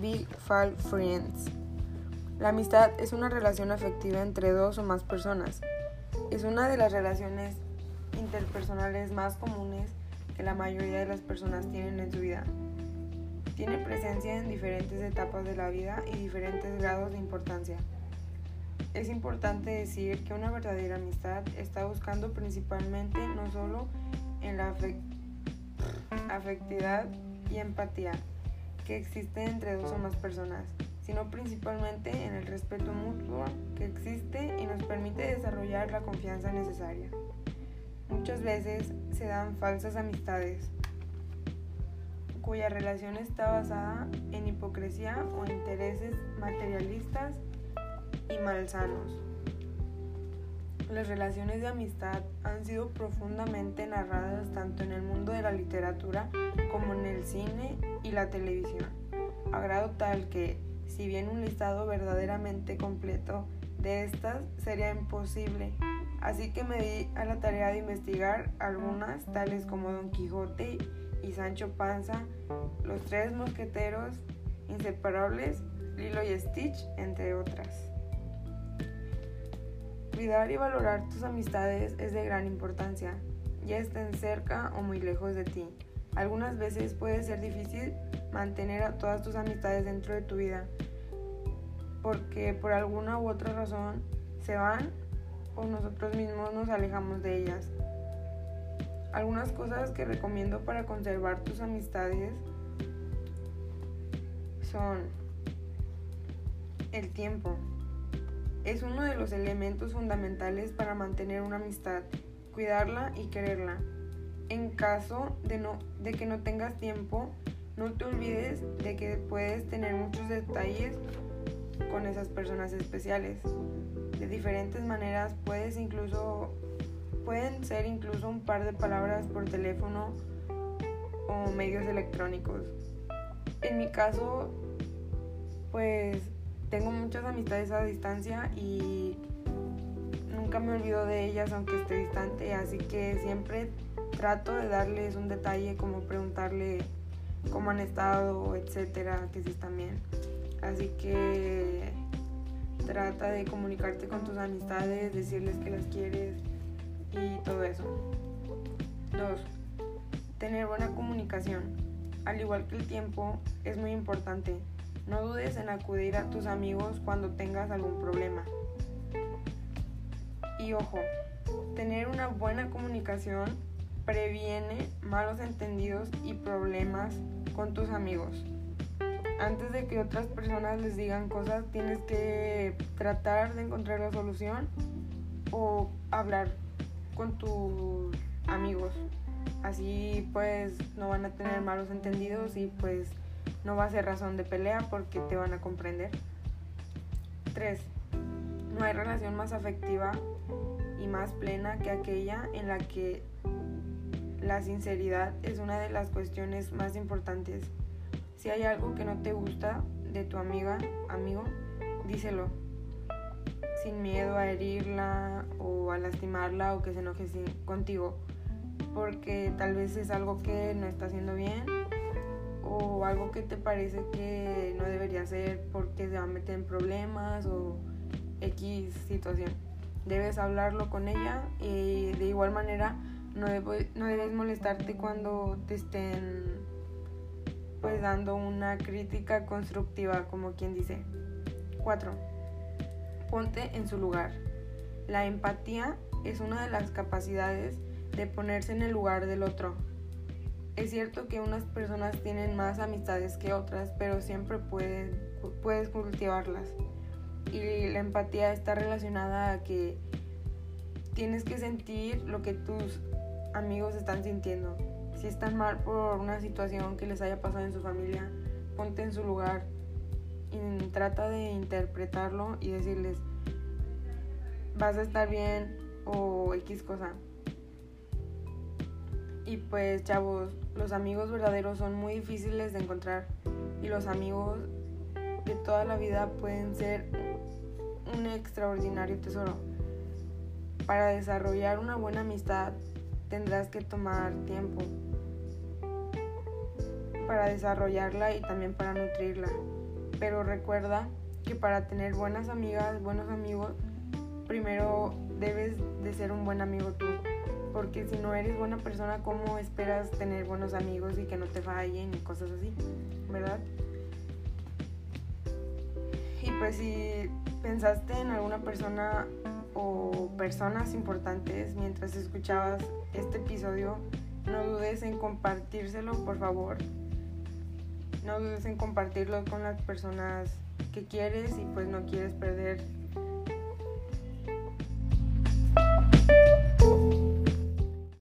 Big Fall Friends. La amistad es una relación afectiva entre dos o más personas. Es una de las relaciones interpersonales más comunes que la mayoría de las personas tienen en su vida. Tiene presencia en diferentes etapas de la vida y diferentes grados de importancia. Es importante decir que una verdadera amistad está buscando principalmente no solo en la afectividad y empatía que existe entre dos o más personas, sino principalmente en el respeto mutuo que existe y nos permite desarrollar la confianza necesaria. Muchas veces se dan falsas amistades cuya relación está basada en hipocresía o intereses materialistas y malsanos. Las relaciones de amistad han sido profundamente narradas tanto en el mundo de la literatura como en el cine y la televisión, a grado tal que, si bien un listado verdaderamente completo de estas sería imposible, así que me di a la tarea de investigar algunas, tales como Don Quijote y Sancho Panza, Los Tres Mosqueteros, Inseparables, Lilo y Stitch, entre otras. Cuidar y valorar tus amistades es de gran importancia, ya estén cerca o muy lejos de ti. Algunas veces puede ser difícil mantener a todas tus amistades dentro de tu vida, porque por alguna u otra razón se van o nosotros mismos nos alejamos de ellas. Algunas cosas que recomiendo para conservar tus amistades son el tiempo es uno de los elementos fundamentales para mantener una amistad, cuidarla y quererla. En caso de, no, de que no tengas tiempo, no te olvides de que puedes tener muchos detalles con esas personas especiales. De diferentes maneras puedes incluso pueden ser incluso un par de palabras por teléfono o medios electrónicos. En mi caso, pues tengo muchas amistades a distancia y nunca me olvido de ellas aunque esté distante, así que siempre trato de darles un detalle como preguntarle cómo han estado, etcétera, que si están bien. Así que trata de comunicarte con tus amistades, decirles que las quieres y todo eso. Dos, tener buena comunicación. Al igual que el tiempo, es muy importante. No dudes en acudir a tus amigos cuando tengas algún problema. Y ojo, tener una buena comunicación previene malos entendidos y problemas con tus amigos. Antes de que otras personas les digan cosas, tienes que tratar de encontrar la solución o hablar con tus amigos. Así pues no van a tener malos entendidos y pues no va a ser razón de pelea porque te van a comprender. 3. No hay relación más afectiva y más plena que aquella en la que la sinceridad es una de las cuestiones más importantes. Si hay algo que no te gusta de tu amiga, amigo, díselo. Sin miedo a herirla o a lastimarla o que se enoje contigo. Porque tal vez es algo que no está haciendo bien o algo que te parece que no debería ser porque se va a meter en problemas o X situación. Debes hablarlo con ella y de igual manera no, no debes molestarte cuando te estén pues dando una crítica constructiva como quien dice. 4. Ponte en su lugar. La empatía es una de las capacidades de ponerse en el lugar del otro es cierto que unas personas tienen más amistades que otras, pero siempre puedes cultivarlas. Y la empatía está relacionada a que tienes que sentir lo que tus amigos están sintiendo. Si están mal por una situación que les haya pasado en su familia, ponte en su lugar y trata de interpretarlo y decirles, vas a estar bien o X cosa. Y pues chavos, los amigos verdaderos son muy difíciles de encontrar y los amigos de toda la vida pueden ser un extraordinario tesoro. Para desarrollar una buena amistad tendrás que tomar tiempo para desarrollarla y también para nutrirla. pero recuerda que para tener buenas amigas, buenos amigos, primero debes de ser un buen amigo tú. Porque si no eres buena persona, ¿cómo esperas tener buenos amigos y que no te fallen y cosas así? ¿Verdad? Y pues si pensaste en alguna persona o personas importantes mientras escuchabas este episodio, no dudes en compartírselo, por favor. No dudes en compartirlo con las personas que quieres y pues no quieres perder